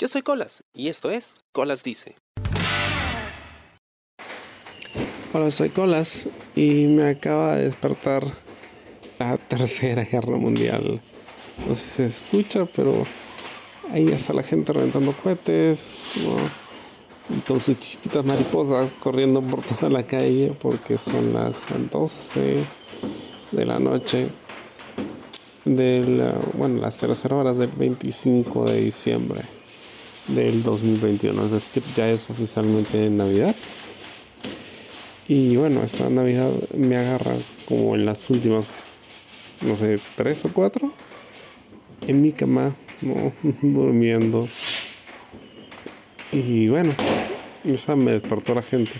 Yo soy Colas y esto es Colas Dice. Hola, soy Colas y me acaba de despertar la tercera guerra mundial. No sé si se escucha, pero ahí está la gente reventando cohetes, y con sus chiquitas mariposas corriendo por toda la calle porque son las 12 de la noche de bueno, las 00 horas del 25 de diciembre del 2021. Es decir, ya es oficialmente Navidad. Y bueno, esta Navidad me agarra como en las últimas, no sé, tres o cuatro, en mi cama, durmiendo. Y bueno, esa me despertó la gente.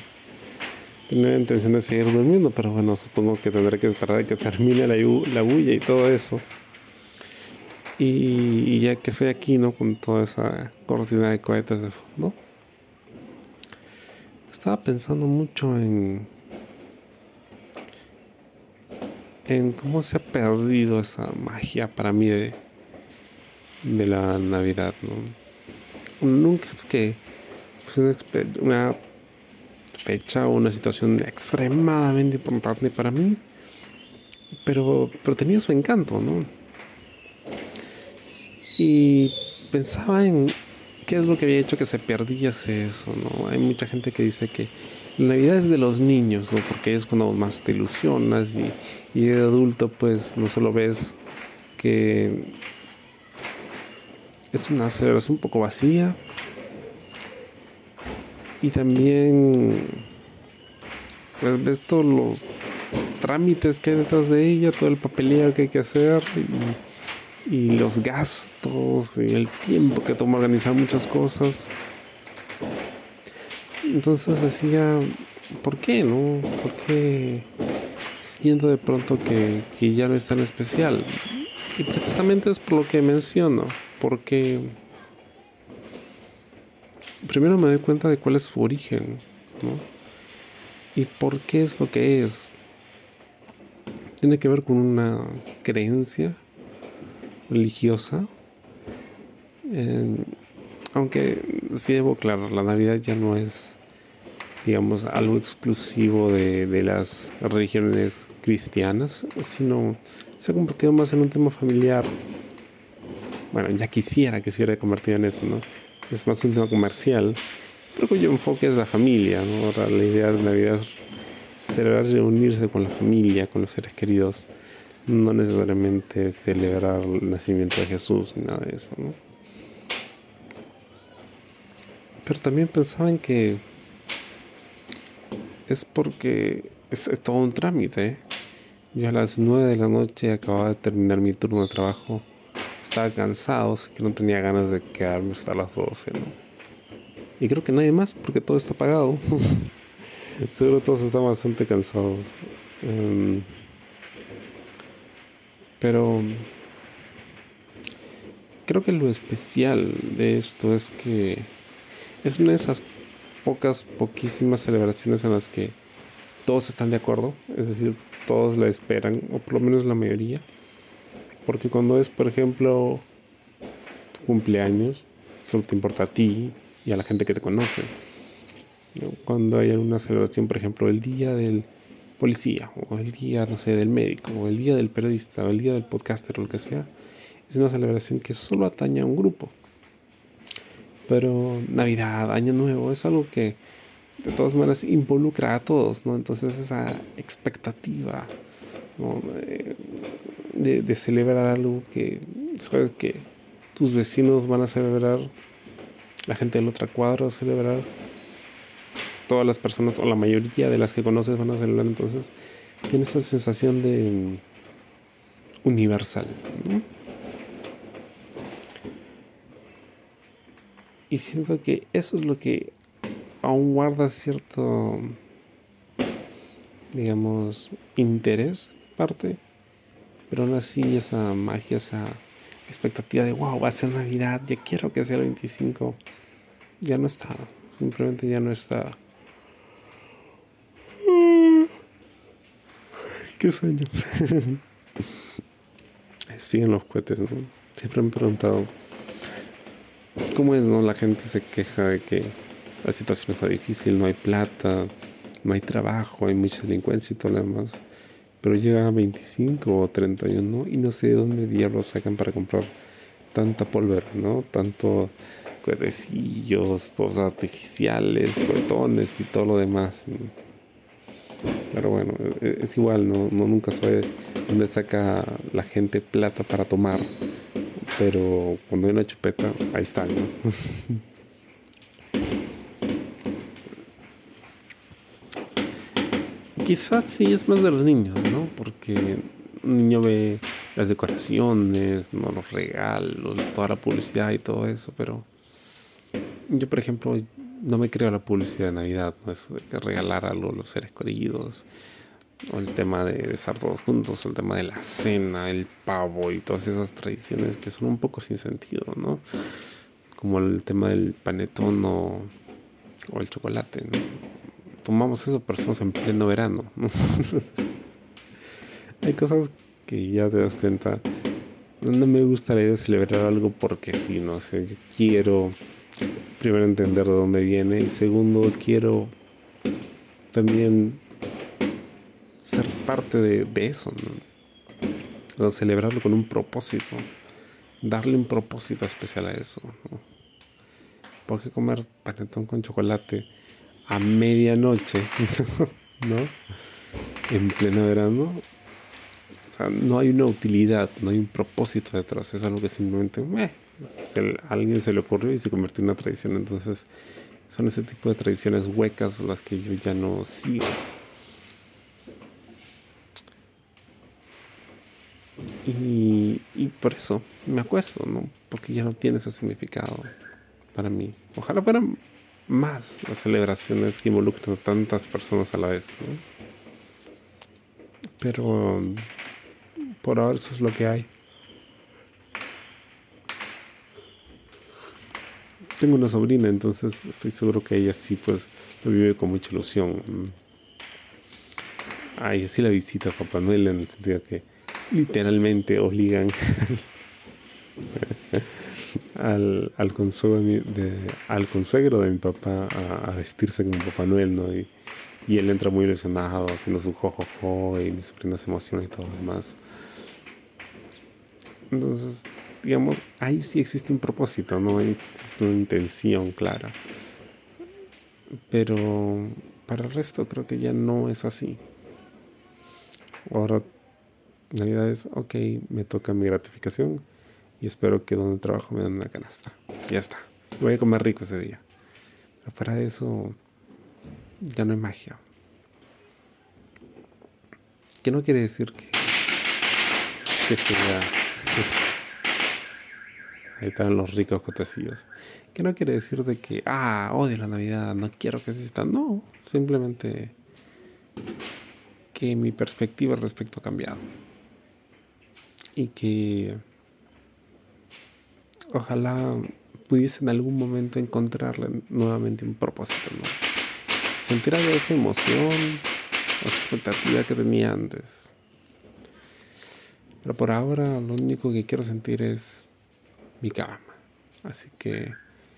Tenía la intención de seguir durmiendo, pero bueno, supongo que tendré que esperar a que termine la, la bulla y todo eso. Y, ya que estoy aquí, ¿no? Con toda esa cortina de cohetes de fondo. Estaba pensando mucho en. En cómo se ha perdido esa magia para mí de, de la Navidad, ¿no? Nunca es que una, una fecha o una situación extremadamente importante para mí, pero, pero tenía su encanto, ¿no? Y pensaba en qué es lo que había hecho que se perdiese eso, ¿no? Hay mucha gente que dice que la Navidad es de los niños, ¿no? Porque es cuando más te ilusionas y, y de adulto pues no solo ves que es una celebración un poco vacía y también pues, ves todos los trámites que hay detrás de ella, todo el papeleo que hay que hacer y y los gastos y el tiempo que toma organizar muchas cosas. Entonces decía, ¿por qué no? ¿Por qué siento de pronto que, que ya no es tan especial? Y precisamente es por lo que menciono, porque primero me doy cuenta de cuál es su origen, ¿no? Y por qué es lo que es. Tiene que ver con una creencia religiosa. aunque sí debo aclarar, la Navidad ya no es, digamos, algo exclusivo de, de las religiones cristianas, sino se ha convertido más en un tema familiar. Bueno, ya quisiera que se hubiera convertido en eso, ¿no? Es más un tema comercial, pero cuyo enfoque es la familia, ¿no? Ahora, la idea de Navidad es celebrar reunirse con la familia, con los seres queridos no necesariamente celebrar el nacimiento de Jesús ni nada de eso, ¿no? Pero también pensaban que es porque es, todo un trámite. ¿eh? Yo a las 9 de la noche acababa de terminar mi turno de trabajo. Estaba cansado, así que no tenía ganas de quedarme hasta las 12, ¿no? Y creo que nadie más, porque todo está pagado. Seguro todos están bastante cansados. Em, pero creo que lo especial de esto es que es una de esas pocas, poquísimas celebraciones en las que todos están de acuerdo, es decir, todos la esperan, o por lo menos la mayoría. Porque cuando es, por ejemplo, tu cumpleaños, solo te importa a ti y a la gente que te conoce. Cuando hay alguna celebración, por ejemplo, el día del policía, o el día, no sé, del médico, o el día del periodista, o el día del podcaster, o lo que sea, es una celebración que solo atañe a un grupo. Pero Navidad, Año Nuevo, es algo que de todas maneras involucra a todos, ¿no? Entonces esa expectativa de, celebrar algo que sabes que tus vecinos van a celebrar, la gente del otro cuadro celebrar todas las personas o la mayoría de las que conoces van a celebrar, entonces tiene esa sensación de mm, universal. Y siento que eso es lo que aún guarda cierto, digamos, interés, parte, pero aún así esa magia, esa expectativa de wow, va a ser Navidad, ya quiero que sea el 25, ya no está, simplemente ya no está. Qué sueño. Siguen los cohetes, Siempre me he preguntado ¿Cómo es, no? La gente se queja de que la situación está difícil, no hay plata, no hay trabajo, hay mucha delincuencia y todo lo demás. Pero llega a 25 o 31 y no sé de dónde diablos sacan para comprar tanta pólvora, ¿no? Tanto cuetecillos, artificiales, botones y todo lo demás. Pero bueno, e-, es igual, ¿no? no nunca sabe dónde saca la gente plata para tomar. Pero cuando hay una chupeta, ahí está, ¿no? Quizás sí es más de los niños, ¿no? Porque un niño ve las decoraciones, ¿no? los regalos, toda la publicidad y todo eso, pero yo, por ejemplo, no me creo la publicidad de Navidad, ¿no? Eso de que regalar algo a los seres queridos, o el tema de estar todos juntos, o el tema de la cena, el pavo y todas esas tradiciones que son un poco sin sentido, ¿no? Como el tema del panetón o, o el chocolate. Tomamos eso, pero estamos en pleno verano. Hay cosas que ya te das cuenta. No me gusta celebrar algo porque sí, no sé, yo quiero primero entender de dónde viene y segundo quiero también ser parte de, eso, ¿no? celebrarlo con un propósito, darle un propósito especial a eso. ¿no? ¿Por qué comer panetón con chocolate a medianoche, ¿no? En pleno verano. O sea, no hay una utilidad, no hay un propósito detrás, es algo que simplemente alguien se le ocurrió y se convirtió en una tradición. Entonces, son ese tipo de tradiciones huecas las que yo ya no sigo. Y, y por eso me acuesto, ¿no? Porque ya no tiene ese significado para mí. Ojalá fueran más las celebraciones que involucran a tantas personas a la vez, ¿no? Pero por ahora eso es lo que hay. Tengo una sobrina, entonces estoy seguro que ella sí pues lo vive con mucha ilusión. A ella sí la visita a Papá Noel en el sentido que literalmente obligan al, al, consuegro de, al consuegro de mi papá a, vestirse como Papá Noel, ¿no? Y, y, él entra muy ilusionado, haciendo su jojojo y mi sobrina se emociona y todo lo demás. Entonces, digamos, ahí sí existe un propósito, ¿no? Ahí existe una intención clara. Pero para el resto creo que ya no es así. Ahora, Navidad es, ok, me toca mi gratificación y espero que donde trabajo me den una canasta. Ya está. Voy a comer rico ese día. Pero fuera de eso, ya no hay magia. Que no quiere decir que, que sea Ahí están los ricos cotecillos. Que no quiere decir de que, ah, odio la Navidad, no quiero que exista. No, simplemente que mi perspectiva al respecto ha cambiado. Y que ojalá pudiese en algún momento encontrarle nuevamente un propósito, ¿no? Sentir algo de esa emoción esa expectativa que tenía antes. Pero por ahora lo único que quiero sentir es mi cama. Así que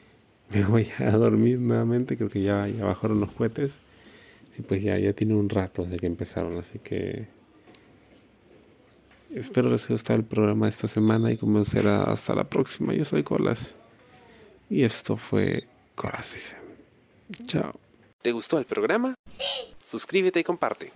me voy a dormir nuevamente. Creo que ya, ya bajaron los cohetes. Sí, pues ya, ya tiene un rato desde que empezaron. Así que espero les haya gustado el programa de esta semana y comenzará hasta la próxima. Yo soy Colas. Y esto fue Colas Chao. ¿Te gustó el programa? Sí. Suscríbete y comparte.